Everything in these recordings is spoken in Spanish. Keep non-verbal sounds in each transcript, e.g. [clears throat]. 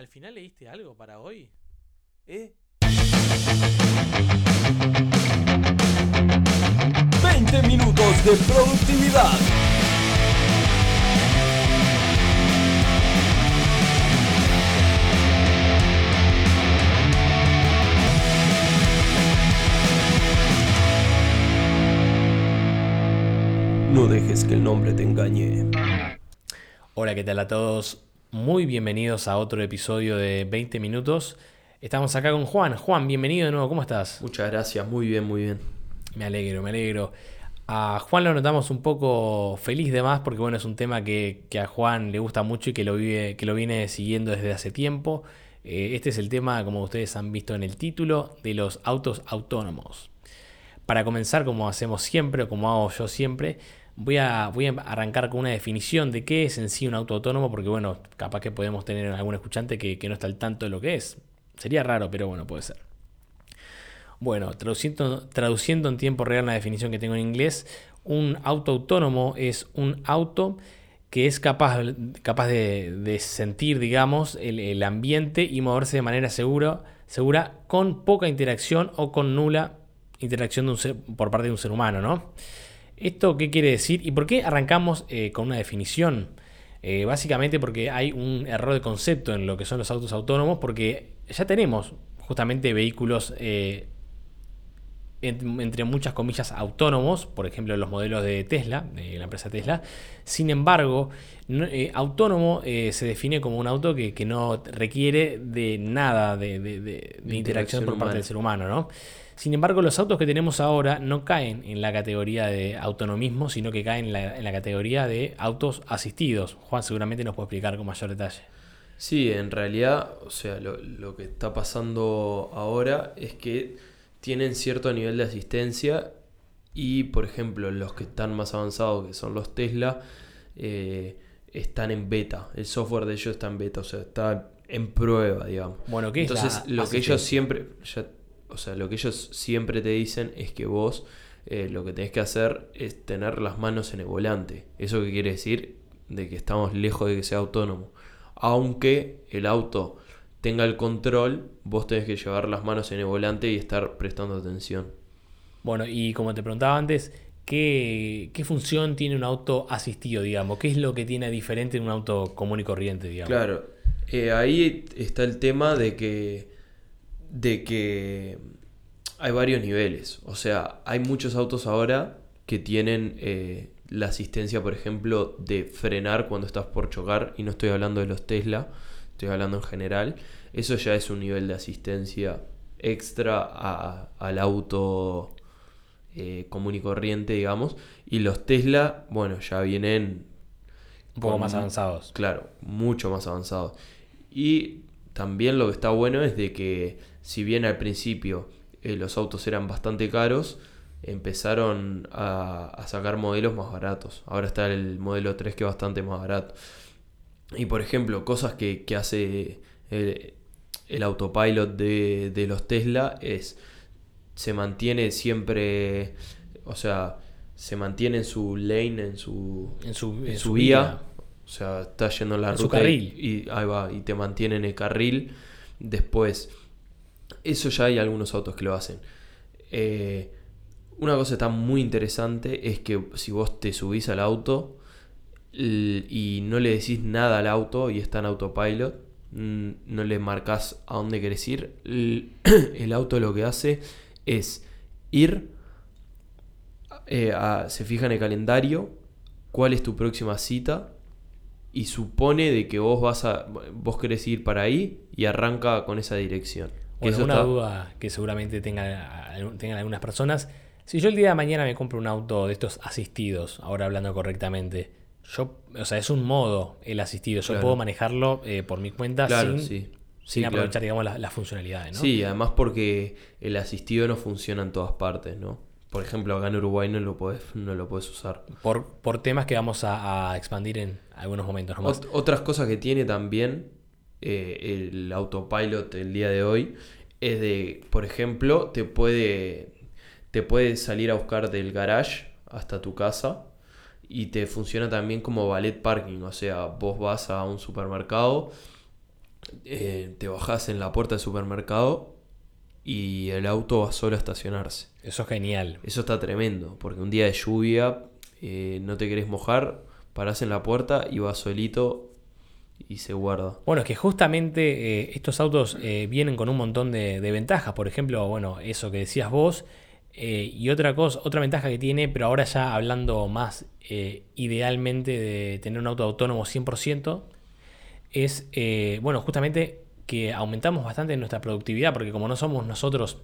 ¿Al final leíste algo para hoy? ¿Eh? 20 minutos de productividad. No dejes que el nombre te engañe. Hola, ¿qué tal a todos? Muy bienvenidos a otro episodio de 20 minutos. Estamos acá con Juan. Juan, bienvenido de nuevo, ¿cómo estás? Muchas gracias, muy bien, muy bien. Me alegro, me alegro. A Juan lo notamos un poco feliz de más porque bueno, es un tema que, que a Juan le gusta mucho y que lo, vive, que lo viene siguiendo desde hace tiempo. Eh, este es el tema, como ustedes han visto en el título, de los autos autónomos. Para comenzar, como hacemos siempre o como hago yo siempre, Voy a, voy a arrancar con una definición de qué es en sí un auto autónomo, porque bueno, capaz que podemos tener algún escuchante que, no está al tanto de lo que es. Sería raro, pero bueno, puede ser. Bueno, traduciendo, traduciendo en tiempo real una definición que tengo en inglés, un auto autónomo es un auto que es capaz, capaz de, sentir, digamos, el, ambiente y moverse de manera segura, segura con poca interacción o con nula interacción por parte de un ser humano, ¿no? ¿Esto qué quiere decir? ¿Y por qué arrancamos eh, con una definición? Eh, básicamente porque hay un error de concepto en lo que son los autos autónomos, porque ya tenemos justamente vehículos eh, entre muchas comillas autónomos, por ejemplo los modelos de Tesla, de la empresa Tesla. Sin embargo, autónomo se define como un auto que, no requiere de nada de, interacción, por parte del ser humano, ¿no? Sin embargo, los autos que tenemos ahora no caen en la categoría de autonomismo, sino que caen en la, categoría de autos asistidos. Juan seguramente nos puede explicar con mayor detalle. Sí, en realidad, o sea, lo, que está pasando ahora es que tienen cierto nivel de asistencia y, por ejemplo, los que están más avanzados, que son los Tesla, eh, están en beta. El software de ellos está en beta, o sea, está en prueba, digamos. Bueno, ¿qué Entonces, lo que ellos siempre, o sea, lo que ellos siempre te dicen es que vos eh, lo que tenés que hacer es tener las manos en el volante. ¿Eso qué quiere decir? De que estamos lejos de que sea autónomo. Aunque el auto tenga el control, vos tenés que llevar las manos en el volante y estar prestando atención. Bueno, y como te preguntaba antes, ¿qué, función tiene un auto asistido, digamos? ¿Qué es lo que tiene diferente en un auto común y corriente, digamos? Claro, eh, ahí está el tema de que de que hay varios niveles. O sea, hay muchos autos ahora que tienen eh, la asistencia, por ejemplo, de frenar cuando estás por chocar. Y no estoy hablando de los Tesla, estoy hablando en general. Eso ya es un nivel de asistencia extra al auto eh, común y corriente, digamos. Y los Tesla, bueno, ya vienen... Un poco más avanzados. Claro, mucho más avanzados. Y también lo que está bueno es de que si bien al principio eh, los autos eran bastante caros, empezaron a, sacar modelos más baratos. Ahora está el modelo 3 que es bastante más barato. Y por ejemplo, cosas que, hace el, autopilot de, los Tesla es, se mantiene siempre, o sea, se mantiene en su lane, en su, en su, vía. O sea, está yendo en la ruta. carril. Y, ahí va, y te mantiene en el carril. Después eso ya hay algunos autos que lo hacen. Eh, una cosa está muy interesante es que si vos te subís al auto y no le decís nada al auto y está en autopilot, no le marcas a dónde querés ir, [clears throat] el auto lo que hace es ir, eh, se fija en el calendario, cuál es tu próxima cita y supone de que vos vas a vos querés ir para ahí y arranca con esa dirección. Bueno, una duda que seguramente tengan, tengan algunas personas. Si yo el día de mañana me compro un auto de estos asistidos, ahora hablando correctamente, yo, o sea, es un modo el asistido. Yo puedo manejarlo eh, por mi cuenta sin, aprovechar, digamos, las, funcionalidades, ¿no? Sí, además porque el asistido no funciona en todas partes, ¿no? Por ejemplo, acá en Uruguay no lo puedes, no lo puedes usar. Por, por temas que vamos a, expandir en algunos momentos otras cosas que tiene también eh, el autopilot el día de hoy es de, por ejemplo, te puede, te puede salir a buscar del garage hasta tu casa y te funciona también como ballet parking, o sea, vos vas a un supermercado eh, te bajás en la puerta del supermercado y el auto va solo a estacionarse. Eso es genial. Eso está tremendo, porque un día de lluvia eh, no te querés mojar, parás en la puerta y vas solito y se guarda. Bueno, es que justamente eh, estos autos eh, vienen con un montón de, de ventajas. Por ejemplo, bueno, eso que decías vos. Eh, y otra cosa, otra ventaja que tiene, pero ahora ya hablando más eh, idealmente de tener un auto autónomo 100%, es, eh, bueno, justamente que aumentamos bastante nuestra productividad, porque como no somos nosotros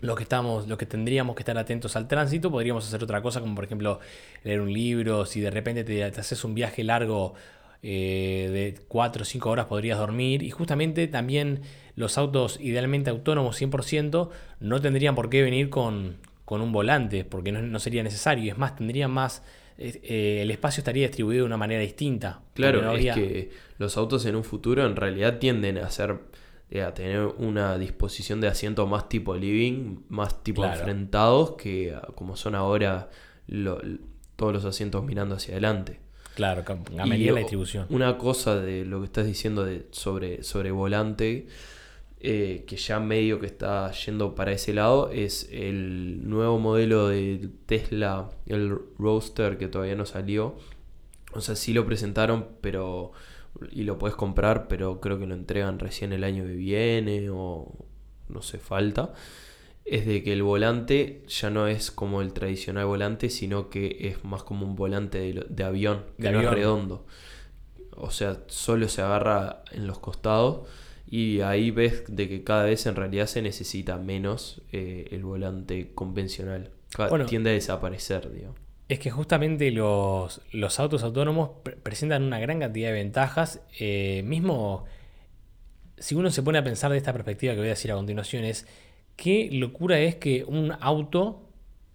los que estamos, los que tendríamos que estar atentos al tránsito, podríamos hacer otra cosa, como por ejemplo leer un libro, si de repente te, te haces un viaje largo eh, de 4 o 5 horas podrías dormir, y justamente también los autos idealmente autónomos 100% no tendrían por qué venir con, con un volante, porque no, no sería necesario, es más, tendrían más... eh, el espacio estaría distribuido de una manera distinta. Claro, es que los autos en un futuro en realidad tienden a ser eh, a tener una disposición de asientos más tipo living, más tipo Claro. enfrentados que como son ahora lo- todos los asientos mirando hacia adelante. Claro, a medida de la distribución. Una cosa de lo que estás diciendo de, sobre, sobre volante, eh, que ya medio que está yendo para ese lado, es el nuevo modelo de Tesla, el Roadster, que todavía no salió. O sea, sí lo presentaron, pero. Y lo puedes comprar, pero creo que lo entregan recién el año que viene, o no sé, falta. Es de que el volante ya no es como el tradicional volante, sino que es más como un volante de, lo- de avión, que De no es avión. redondo. O sea, solo se agarra en los costados y ahí ves de que cada vez en realidad se necesita menos eh, el volante convencional. Bueno. Tiende a desaparecer, digo. Es que justamente los, los autos autónomos pre- presentan una gran cantidad de ventajas. eh, mismo, si uno se pone a pensar de esta perspectiva que voy a decir a continuación, es qué locura es que un auto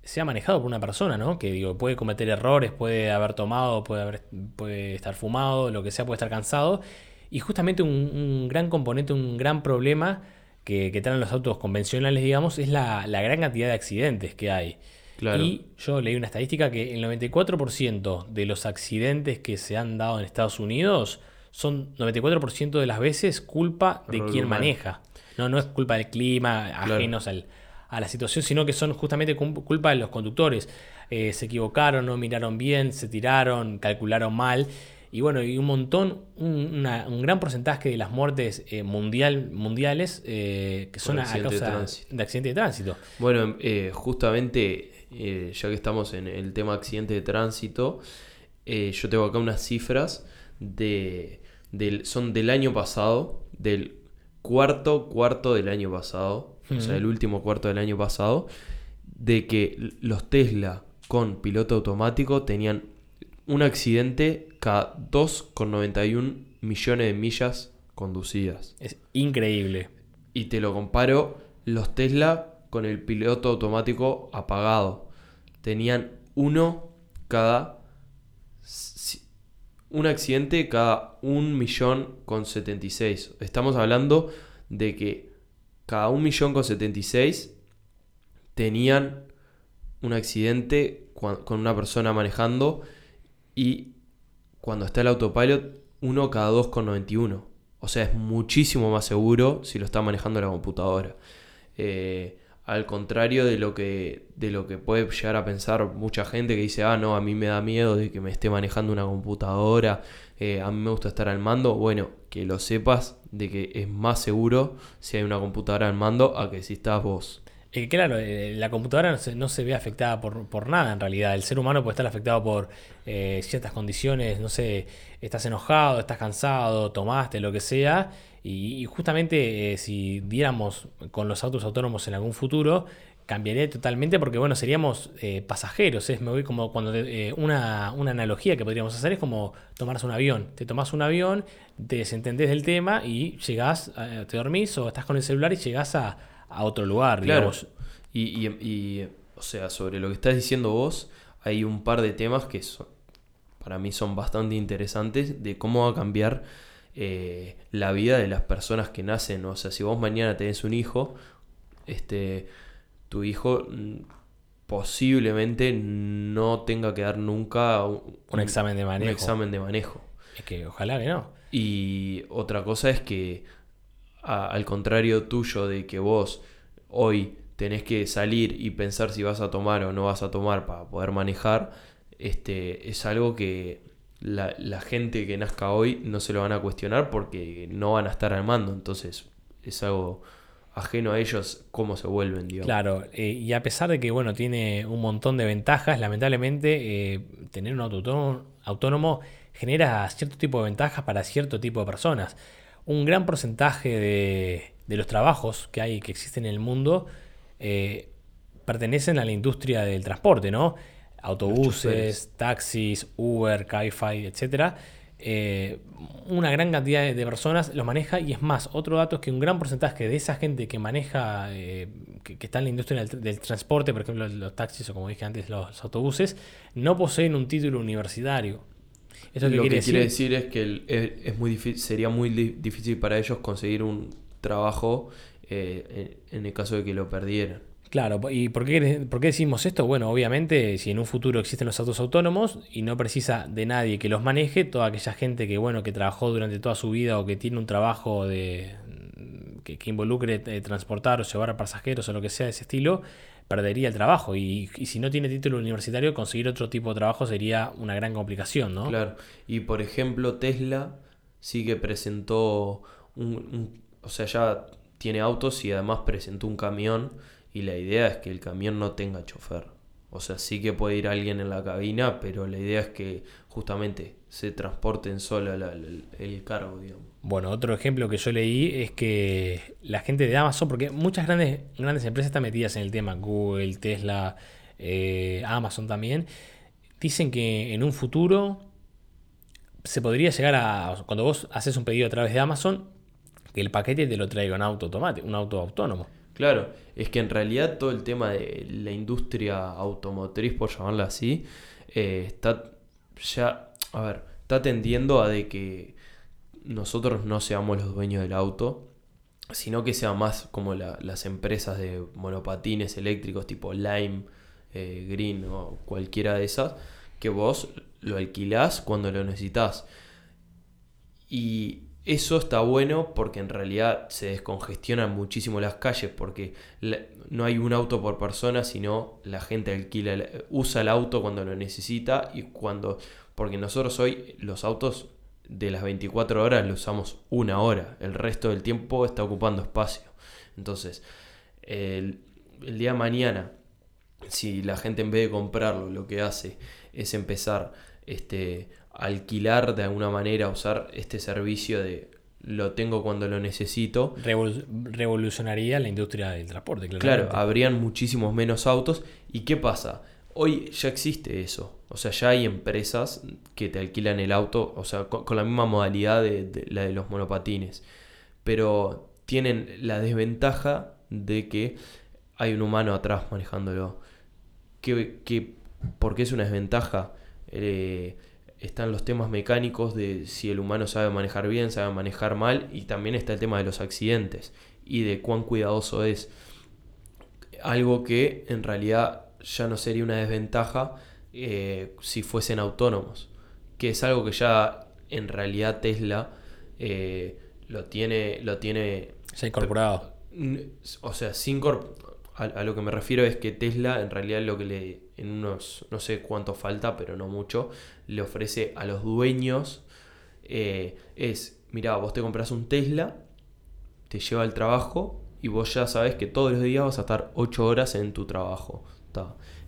sea manejado por una persona, ¿no? Que digo, puede cometer errores, puede haber tomado, puede, haber, puede estar fumado, lo que sea, puede estar cansado. Y justamente un, un gran componente, un gran problema que, que traen los autos convencionales, digamos, es la, la gran cantidad de accidentes que hay. Claro. Y yo leí una estadística que el 94% de los accidentes que se han dado en Estados Unidos son 94% de las veces culpa de quien maneja. No, no es culpa del clima, Claro. ajenos al- a la situación, sino que son justamente culpa de los conductores. Eh, se equivocaron, no miraron bien, se tiraron, calcularon mal. Y bueno, y un montón, un, una- un gran porcentaje de las muertes eh, mundial, mundiales eh, que son a, de causa tránsito. de accidente de tránsito. Bueno, justamente, ya que estamos en el tema accidente de tránsito, yo tengo acá unas cifras de, del, son del año pasado, del cuarto cuarto del año pasado, o sea, el último cuarto del año pasado, de que los Tesla con piloto automático tenían un accidente cada 2,91 millones de millas conducidas. Es increíble. Y te lo comparo los Tesla con el piloto automático apagado. Tenían uno cada... Un accidente cada un millón con 76. Estamos hablando de que cada un millón con 76 tenían un accidente con una persona manejando y cuando está el autopilot, uno cada 2,91. O sea, es muchísimo más seguro si lo está manejando la computadora. Eh, al contrario de lo, que, de lo que puede llegar a pensar mucha gente que dice, ah, no, a mí me da miedo de que me esté manejando una computadora, eh, a mí me gusta estar al mando. Bueno, que lo sepas de que es más seguro si hay una computadora al mando a que si estás vos. Eh, claro, la computadora no se, no se ve afectada por, por nada en realidad. El ser humano puede estar afectado por eh, ciertas condiciones, no sé, estás enojado, estás cansado, tomaste, lo que sea. Y, justamente eh, si diéramos con los autos autónomos en algún futuro, cambiaría totalmente porque, bueno, seríamos eh, pasajeros. Es, me voy como cuando te- una, una analogía que podríamos hacer es como tomarse un avión. Te tomas un avión, te desentendés del tema y llegás, te dormís o estás con el celular y llegás a, a otro lugar, Claro. digamos. Y, y- y, o sea, sobre lo que estás diciendo vos, hay un par de temas que son, para mí son bastante interesantes de cómo va a cambiar eh, la vida de las personas que nacen. O sea, si vos mañana tenés un hijo, este, tu hijo mm, posiblemente no tenga que dar nunca un, Un examen de un manejo. examen de manejo. Es que ojalá que no. Y otra cosa es que, al contrario tuyo de que vos hoy tenés que salir y pensar si vas a tomar o no vas a tomar para poder manejar, este, es algo que la, la gente que nazca hoy no se lo van a cuestionar porque no van a estar al mando. Entonces es algo ajeno a ellos cómo se vuelven. Claro, eh, y a pesar de que bueno, tiene un montón de ventajas, lamentablemente eh, tener un auto autónomo genera cierto tipo de ventajas para cierto tipo de personas. Un gran porcentaje de, de los trabajos que hay, que existen en el mundo, eh, pertenecen a la industria del transporte, ¿no? Autobuses, taxis, Uber, Cabify, etcétera. Eh, una gran cantidad de- de personas los maneja y es más, otro dato es que un gran porcentaje de esa gente que maneja, eh, que, que está en la industria del, del transporte, por ejemplo los taxis o como dije antes los autobuses, no poseen un título universitario. ¿Eso qué Lo que quiere decir? decir es que el- es, es muy difí- sería muy di- difícil para ellos conseguir un trabajo eh, en, en el caso de que lo perdieran. Claro, ¿y por qué, por qué decimos esto? Bueno, obviamente, si en un futuro existen los autos autónomos y no precisa de nadie que los maneje, toda aquella gente que, bueno, que trabajó durante toda su vida o que tiene un trabajo de, que, que involucre eh, transportar o llevar a pasajeros o lo que sea de ese estilo, perdería el trabajo. Y, y si no tiene título universitario, conseguir otro tipo de trabajo sería una gran complicación, ¿no? Claro. Y por ejemplo, Tesla sí que presentó un, un- o sea, ya tiene autos y además presentó un camión y la idea es que el camión no tenga chofer. O sea, sí que puede ir alguien en la cabina, pero la idea es que justamente se transporten solo el cargo, digamos. Bueno, otro ejemplo que yo leí es que la gente de Amazon, porque muchas grandes, grandes empresas están metidas en el tema, Google, Tesla, eh, Amazon también, dicen que en un futuro se podría llegar a, cuando vos haces un pedido a través de Amazon, que el paquete te lo traiga un auto automático, un auto autónomo. Claro, es que en realidad todo el tema de la industria automotriz, por llamarla así, eh, está ya, a ver, está tendiendo a de que nosotros no seamos los dueños del auto, sino que sea más como la- las empresas de monopatines eléctricos tipo Lime, eh, Green o cualquiera de esas, que vos lo alquilás cuando lo necesitas. Y eso está bueno porque en realidad se descongestionan muchísimo las calles porque no hay un auto por persona, sino la gente alquila, usa el auto cuando lo necesita y cuando... Porque nosotros hoy los autos de las 24 horas los usamos una hora, el resto del tiempo está ocupando espacio. Entonces, el, día de mañana, si la gente en vez de comprarlo lo que hace es empezar este, alquilar de alguna manera, usar este servicio de lo tengo cuando lo necesito, Revol- revolucionaría la industria del transporte, claro, claramente. habrían muchísimos menos autos. ¿Y qué pasa? Hoy ya existe eso. O sea, ya hay empresas que te alquilan el auto, o sea, con, con la misma modalidad de, de la de los monopatines. Pero tienen la desventaja de que hay un humano atrás manejándolo. ¿Qué, qué- por qué es una desventaja? Eh, están los temas mecánicos de si el humano sabe manejar bien, sabe manejar mal, y también está el tema de los accidentes y de cuán cuidadoso es. Algo que en realidad ya no sería una desventaja eh, si fuesen autónomos, que es algo que ya en realidad Tesla eh, lo tiene, lo tiene Ya incorporado. N- O sea, sin a, a lo que me refiero es que Tesla en realidad lo que le en unos no sé cuánto falta, pero no mucho, le ofrece a los dueños eh, es, mira, vos te compras un Tesla, te lleva al trabajo y vos ya sabes que todos los días vas a estar 8 horas en tu trabajo.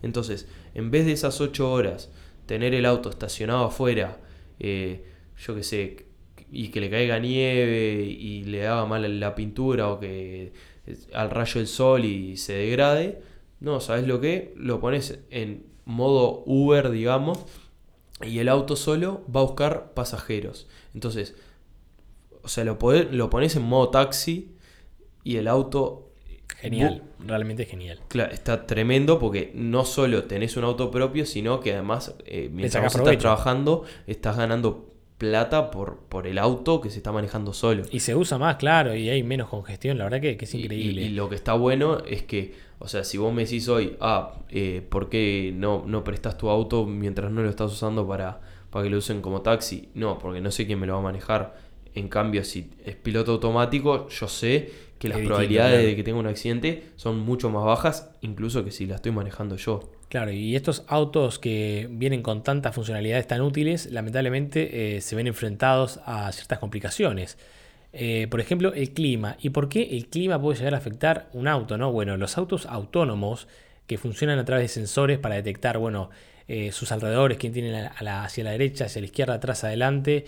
Entonces, en vez de esas 8 horas, tener el auto estacionado afuera, eh, yo qué sé, y que le caiga nieve y le haga mal la pintura o que eh, al rayo del sol y se degrade, no, ¿sabes lo que? Lo pones en modo Uber, digamos, y el auto solo va a buscar pasajeros. Entonces, o sea, lo, podés- lo pones en modo taxi y el auto Genial, realmente genial. Claro, está tremendo porque no solo tenés un auto propio, sino que además, eh, mientras vos estás trabajando, estás ganando plata por, por el auto que se está manejando solo. Y se usa más, claro, y hay menos congestión, la verdad que, que es increíble. Y, y lo que está bueno es que, o sea, si vos me decís hoy, ah, eh, ¿por qué no, no prestas tu auto mientras no lo estás usando para, para que lo usen como taxi? No, porque no sé quién me lo va a manejar. En cambio, si es piloto automático, yo sé que las probabilidades de que tenga un accidente son mucho más bajas, incluso que si la estoy manejando yo. Claro, y estos autos que vienen con tantas funcionalidades tan útiles, lamentablemente eh, se ven enfrentados a ciertas complicaciones. Eh, por ejemplo, el clima. ¿Y por qué el clima puede llegar a afectar un auto? ¿no? Bueno, los autos autónomos que funcionan a través de sensores para detectar bueno, eh, sus alrededores, quién tiene hacia la derecha, hacia la izquierda, atrás, adelante,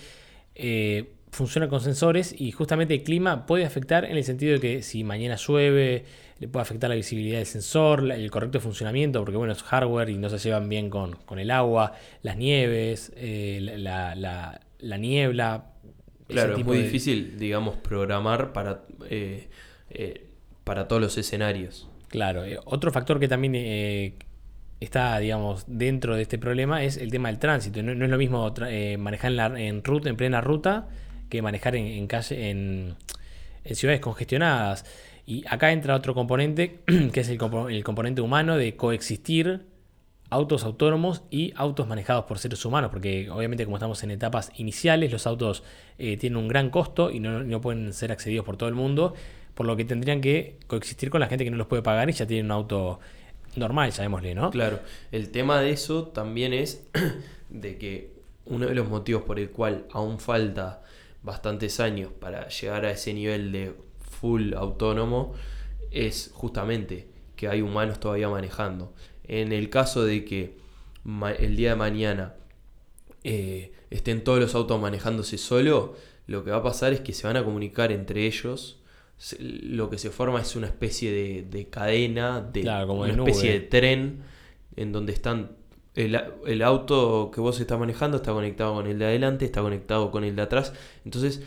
funcionan con sensores y justamente el clima puede afectar en el sentido de que si mañana llueve, le puede afectar la visibilidad del sensor, el correcto funcionamiento, porque bueno, es hardware y no se llevan bien con, con el agua, las nieves, eh, la, la- la niebla. Claro, es muy de- difícil, digamos, programar para, eh, eh, para todos los escenarios. Claro, eh, otro factor que también eh, está, digamos, dentro de este problema es el tema del tránsito. No, no es lo mismo eh, manejar en, la- en ruta, en plena ruta, que manejar en, en calle, en, ciudades congestionadas. Y acá entra otro componente, [clears throat] que es el, el componente humano de coexistir autos autónomos y autos manejados por seres humanos, porque obviamente como estamos en etapas iniciales, los autos eh, tienen un gran costo y no, no pueden ser accedidos por todo el mundo, por lo que tendrían que coexistir con la gente que no los puede pagar y ya tienen un auto normal, llamémosle, ¿no? Claro, el tema de eso también es [clears throat] de que uno de los motivos por el cual aún falta bastantes años para llegar a ese nivel de full autónomo es justamente que hay humanos todavía manejando. En el caso de que el día de mañana eh, estén todos los autos manejándose solo, lo que va a pasar es que se van a comunicar entre ellos. Lo que se forma es una especie de, de cadena, de Claro, como de una especie de tren en donde están el, el auto que vos estás manejando está conectado con el de adelante, está conectado con el de atrás. Entonces,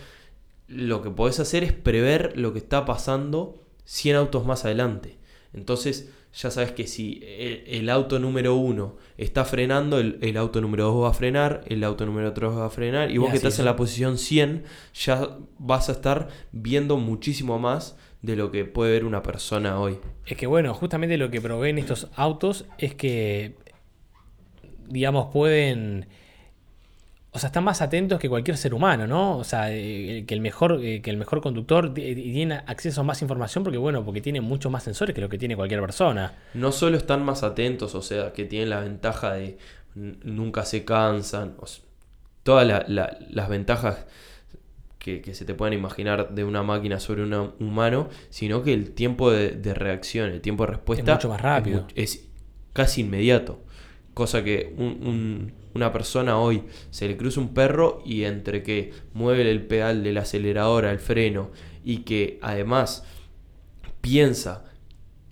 lo que podés hacer es prever lo que está pasando 100 autos más adelante. Entonces, ya sabes que si el, el auto número uno está frenando, el, el auto número 2 va a frenar, el auto número 3 va a frenar, y Y vos que estás en la posición 100, ya vas a estar viendo muchísimo más de lo que puede ver una persona hoy. Es que bueno, justamente lo que proveen estos autos es que, digamos, pueden... O sea, están más atentos que cualquier ser humano, ¿no? O sea, eh, que el mejor, eh, que el mejor conductor y tiene acceso a más información porque, bueno, porque tiene muchos más sensores que lo que tiene cualquier persona. no solo están más atentos, o sea, que tienen la ventaja de nunca se cansan, o todas la- la- las ventajas que, que se te puedan imaginar de una máquina sobre un humano, sino que el tiempo de, de reacción, el tiempo de respuesta mucho más rápido. Es, casi inmediato. Cosa que un- un- una persona hoy se le cruza un perro y entre que mueve el pedal del acelerador al freno y que además piensa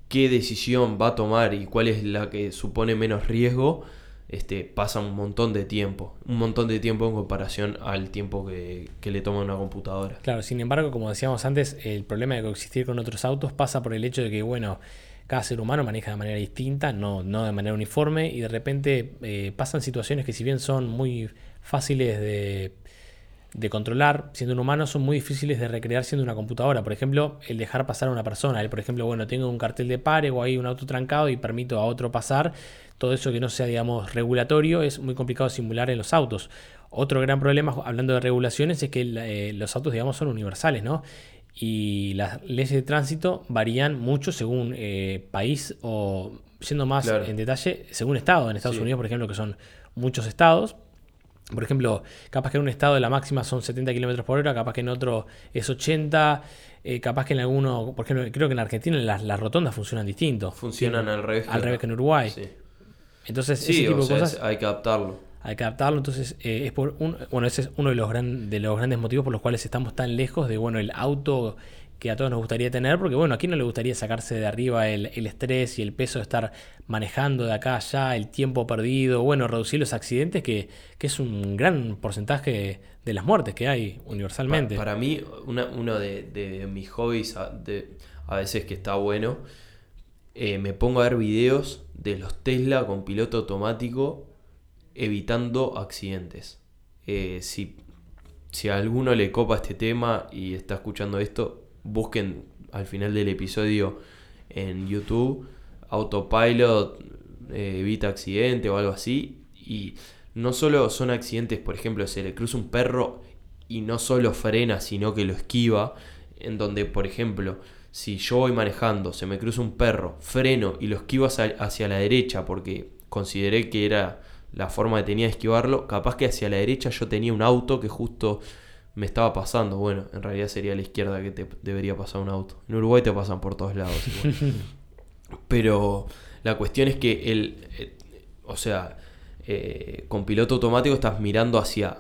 qué decisión va a tomar y cuál es la que supone menos riesgo, este, pasa un montón de tiempo. Un montón de tiempo en comparación al tiempo que, que le toma una computadora. Claro, sin embargo, como decíamos antes, el problema de coexistir con otros autos pasa por el hecho de que, bueno, cada ser humano maneja de manera distinta, no, no de manera uniforme, y de repente eh, pasan situaciones que si bien son muy fáciles de, de controlar siendo un humano, son muy difíciles de recrear siendo una computadora. Por ejemplo, el dejar pasar a una persona. El, por ejemplo, bueno, tengo un cartel de pare o hay un auto trancado y permito a otro pasar. Todo eso que no sea, digamos, regulatorio es muy complicado simular en los autos. Otro gran problema, hablando de regulaciones, es que eh, los autos, digamos, son universales, ¿no? Y las leyes de tránsito varían mucho según eh, país o, siendo más Claro. en detalle, según estado. En Estados Sí. Unidos, por ejemplo, que son muchos estados. Por ejemplo, capaz que en un estado la máxima son 70 km por hora, capaz que en otro es 80, eh, capaz que en alguno, por ejemplo, creo que en Argentina las, las rotondas funcionan distinto. Funcionan al revés. al revés que en Uruguay. Sí, Entonces, Sí, ese tipo o de sea, cosas hay que adaptarlo. Hay que adaptarlo. Entonces, eh, es por un, bueno, ese es uno de los, de los grandes motivos por los cuales estamos tan lejos de bueno el auto que a todos nos gustaría tener, porque bueno, ¿a quién no le gustaría sacarse de arriba el, el estrés y el peso de estar manejando de acá a allá, el tiempo perdido, bueno, reducir los accidentes, que, que es un gran porcentaje de las muertes que hay universalmente. Pa- Para, mí, una- uno de, de mis hobbies a, de- a veces que está bueno, eh, me pongo a ver videos de los Tesla con piloto automático evitando accidentes. Eh, si, si a alguno le copa este tema y está escuchando esto, busquen al final del episodio en YouTube Autopilot eh, evita accidente o algo así. Y no solo son accidentes, por ejemplo, se le cruza un perro y no solo frena, sino que lo esquiva, en donde, por ejemplo, si yo voy manejando, se me cruza un perro, freno y lo esquivo hacia, hacia la derecha porque consideré que era la forma que tenía de esquivarlo, capaz que hacia la derecha yo tenía un auto que justo me estaba pasando. Bueno, en realidad sería a la izquierda que te debería pasar un auto. En Uruguay te pasan por todos lados. [laughs] Pero la cuestión es que el, eh, o sea, eh, con piloto automático estás mirando hacia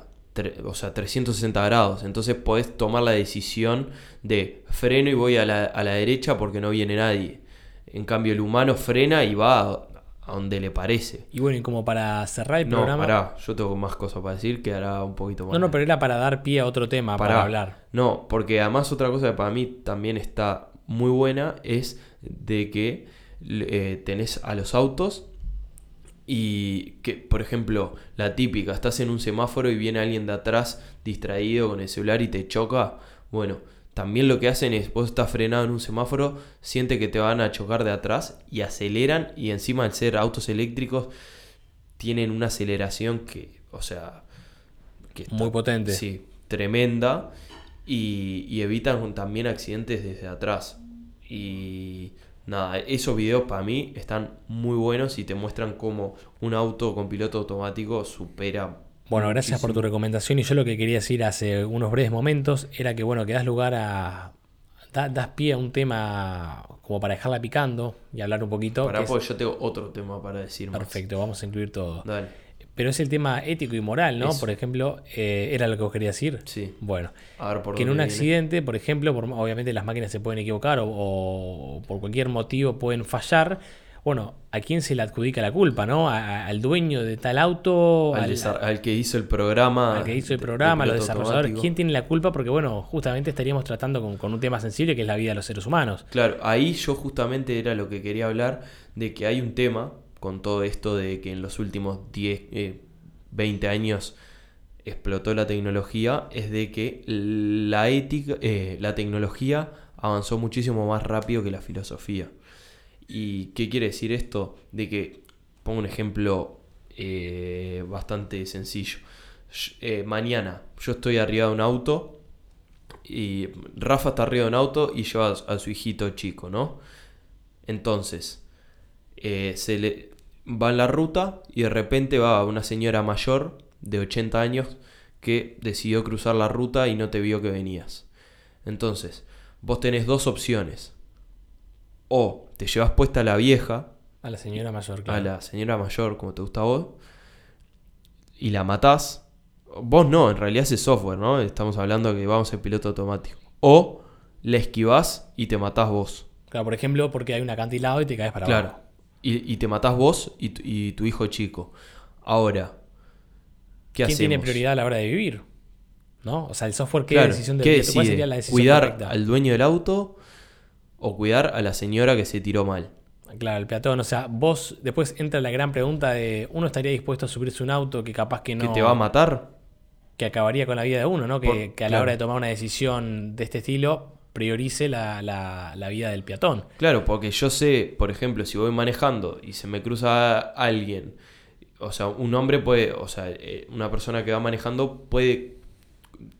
o sea, 360 grados. Entonces podés tomar la decisión de freno y voy a la, a la derecha porque no viene nadie. En cambio, el humano frena y va a, donde le parece. Y bueno, y como para cerrar el No, programa. pará, yo tengo más cosas para decir que hará un poquito más. No, no, pero era para dar pie a otro tema, para hablar. No, porque además otra cosa que para mí también está muy buena es de que eh, tenés a los autos y que, por ejemplo, la típica, estás en un semáforo y viene alguien de atrás distraído con el celular y te choca. Bueno, también lo que hacen es, vos estás frenado en un semáforo, siente que te van a chocar de atrás y aceleran y encima al ser autos eléctricos tienen una aceleración que, o sea, que está- Muy potente. Sí, tremenda. Y, y evitan también accidentes desde atrás. Y nada, esos videos para mí están muy buenos y te muestran cómo un auto con piloto automático supera. Bueno, gracias por tu recomendación. Y yo lo que quería decir hace unos breves momentos era que, bueno, que das lugar a. da- das pie a un tema como para dejarla picando y hablar un poquito. Pará, que es- porque yo tengo otro tema para decir más. perfecto, vamos a incluir todo. Dale. Pero es el tema ético y moral, ¿no? Eso. Por ejemplo, eh, ¿era lo que vos querías decir? Sí. Bueno, A ver por que en un viene. accidente, por ejemplo, por- obviamente las máquinas se pueden equivocar o, o por cualquier motivo pueden fallar. Bueno, ¿a quién se le adjudica la culpa, no? ¿A- a- ¿Al dueño de tal auto? Al, ¿Al, desa- al que hizo el programa. al que hizo el programa, a los desarrolladores? automático. ¿Quién tiene la culpa? Porque, bueno, justamente estaríamos tratando con, con un tema sensible que es la vida de los seres humanos. Claro, ahí yo justamente era lo que quería hablar, de que hay un tema con todo esto de que en los últimos 10, eh, 20 años explotó la tecnología, es de que la ética, eh, la tecnología avanzó muchísimo más rápido que la filosofía. ¿Y qué quiere decir esto? De que, pongo un ejemplo eh, bastante sencillo. Eh, mañana yo estoy arriba de un auto y Rafa está arriba de un auto y lleva a, a su hijito chico, ¿no? Entonces, eh, se le va en la ruta y de repente va una señora mayor de 80 años que decidió cruzar la ruta y no te vio que venías. Entonces, vos tenés dos opciones. O te llevas puesta a la vieja, A la señora mayor. a claro. la señora mayor, como te gusta a vos, y la matás. Vos no, en realidad es software, ¿no? Estamos hablando que vamos en piloto automático. O la esquivás y te matás vos. Claro, por ejemplo, porque hay un acantilado y te caes para Claro. abajo. Y, y te matás vos y tu, y tu hijo chico. Ahora, ¿qué ¿Quién hacemos? tiene prioridad a la hora de vivir? ¿No? O sea, el software, ¿qué Claro, decisión de ¿qué ¿Cuál sería la decisión ¿Cuidar correcta? al dueño del auto o cuidar a la señora que se tiró mal? Claro, el peatón. O sea, vos después entra la gran pregunta de uno estaría dispuesto a subirse un auto que capaz que no. ¿Que te va a matar? que acabaría con la vida de uno, ¿no? Que, Por- que a la claro. hora de tomar una decisión de este estilo priorice la, la- la vida del peatón. Claro, porque yo sé, por ejemplo, si voy manejando y se me cruza alguien, o sea, un hombre puede, o sea, eh, una persona que va manejando puede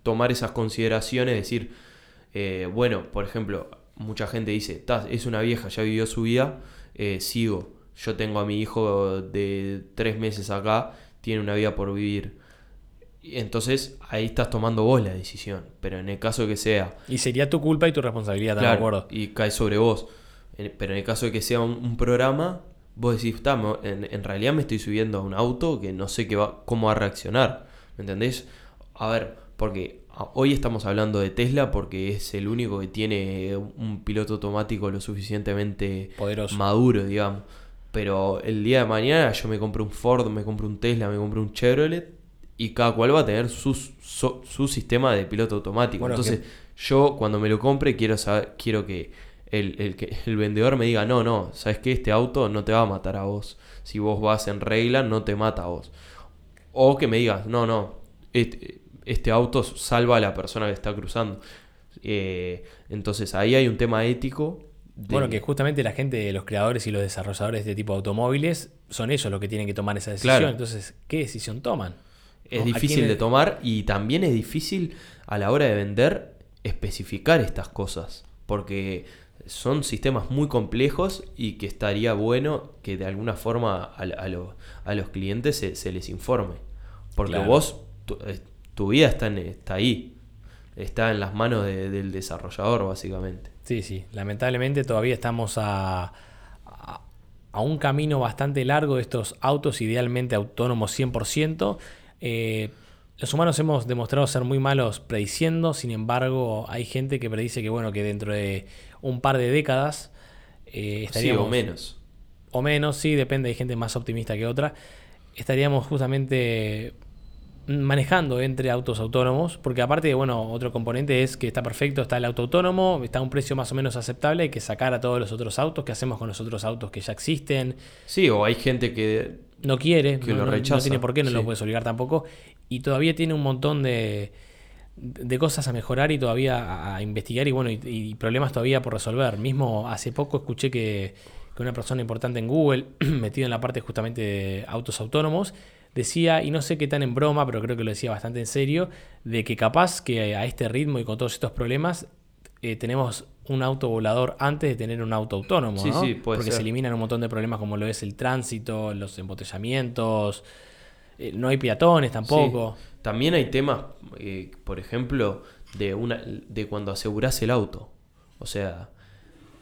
tomar esas consideraciones, decir, eh, bueno, por ejemplo, mucha gente dice, "Tas, es una vieja, ya vivió su vida, eh, sigo, yo tengo a mi hijo de tres meses acá, tiene una vida por vivir. Y Entonces ahí estás tomando vos la decisión, pero en el caso de que sea Y sería tu culpa y tu responsabilidad, ¿estás de Claro, acuerdo? y cae sobre vos. Pero en el caso de que sea un, un programa, vos decís, "Ta, me- en, en realidad me estoy subiendo a un auto que no sé qué va, cómo va a reaccionar. ¿Me entendés? A ver, porque hoy estamos hablando de Tesla porque es el único que tiene un piloto automático lo suficientemente Poderoso. maduro, digamos. Pero el día de mañana yo me compro un Ford, me compro un Tesla, me compro un Chevrolet y cada cual va a tener sus- su, su sistema de piloto automático. Bueno, Entonces, yo cuando me lo compre quiero saber, quiero que el, el que el vendedor me diga, no, no, sabes que este auto no te va a matar a vos. Si vos vas en regla, no te mata a vos. O que me digas, no, no, este, este auto salva a la persona que está cruzando. Eh, entonces ahí hay un tema ético. de- Bueno, que justamente la gente, los creadores y los desarrolladores de este tipo de automóviles, son ellos los que tienen que tomar esa decisión. Claro. Entonces, ¿qué decisión toman? Es ¿no? ¿A difícil de tomar y también es difícil a la hora de vender especificar estas cosas. Porque son sistemas muy complejos y que estaría bueno que de alguna forma a, a lo- a los clientes se, se les informe. Porque Claro. vos, tu, vida está, en- está ahí. Está en las manos de- del desarrollador, básicamente. Sí, sí. Lamentablemente todavía estamos a, a, a un camino bastante largo de estos autos idealmente autónomos 100%. Eh, los humanos hemos demostrado ser muy malos prediciendo, sin embargo hay gente que predice que bueno que dentro de un par de décadas eh, Sí, estaríamos o menos. o menos, sí, depende, hay gente más optimista que otra, estaríamos justamente manejando entre autos autónomos, porque aparte, bueno, otro componente es que está perfecto, está el auto autónomo, está a un precio más o menos aceptable, hay que sacar a todos los otros autos, ¿qué hacemos con los otros autos que ya existen? Sí, o hay gente que No quiere, Que no, lo no- no rechaza, tiene por qué, no lo puedes obligar tampoco, y todavía tiene un montón de, de cosas a mejorar y todavía a, investigar y bueno, y, y problemas todavía por resolver. Mismo hace poco escuché que, que una persona importante en Google, [clears throat] metido en la parte justamente de autos autónomos, decía, y no sé qué tan en broma, pero creo que lo decía bastante en serio, de que capaz que a este ritmo y con todos estos problemas eh, tenemos un auto volador antes de tener un auto autónomo, Sí, ¿no? sí, puede Porque ser. se eliminan un montón de problemas como lo es el tránsito, los embotellamientos, eh, no hay peatones tampoco. Sí. También hay temas, eh, por ejemplo, de una de cuando asegurás el auto. O sea,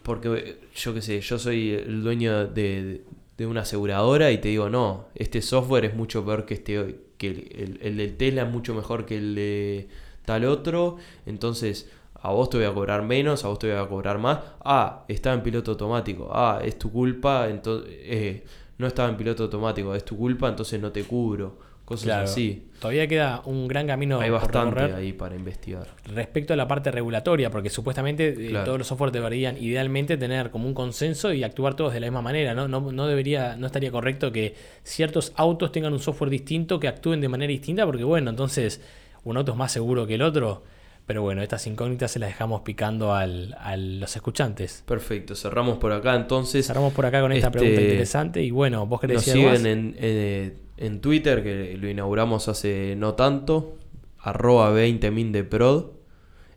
porque yo qué sé, yo soy el dueño de, de una aseguradora y te digo, no, este software es mucho peor que este, que el, el- el del Tesla es mucho mejor que el de tal otro. Entonces, a vos te voy a cobrar menos, a vos te voy a cobrar más. Ah, estaba en piloto automático. Ah, es tu culpa, entonces no estaba en piloto automático, es tu culpa, entonces no te cubro. Cosas Claro. así. Todavía queda un gran camino Hay bastante ahí para investigar. respecto a la parte regulatoria, porque supuestamente eh, todos los software deberían idealmente tener como un consenso y actuar todos de la misma manera, ¿no? No, no debería, no estaría correcto que ciertos autos tengan un software distinto, que actúen de manera distinta, porque bueno, entonces un auto es más seguro que el otro. Pero bueno, estas incógnitas se las dejamos picando al- a los escuchantes. Perfecto, cerramos por acá entonces. Cerramos por acá con esta Este, pregunta interesante y bueno, vos querés Nos decir siguen en, en Twitter, que lo inauguramos hace no tanto, arroba 20mindeprod.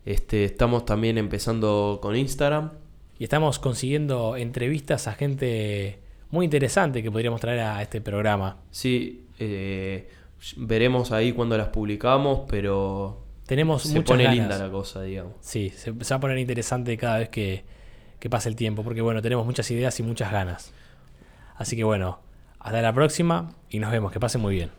Este, estamos también empezando con Instagram. Y estamos consiguiendo entrevistas a gente muy interesante que podríamos traer a este programa. Sí, eh, veremos ahí cuando las publicamos, pero Tenemos se muchas pone ganas. linda la cosa, digamos. Sí, se, se va a poner interesante cada vez que, que pase el tiempo, porque bueno, tenemos muchas ideas y muchas ganas. Así que bueno, hasta la próxima y nos vemos, que pasen muy bien.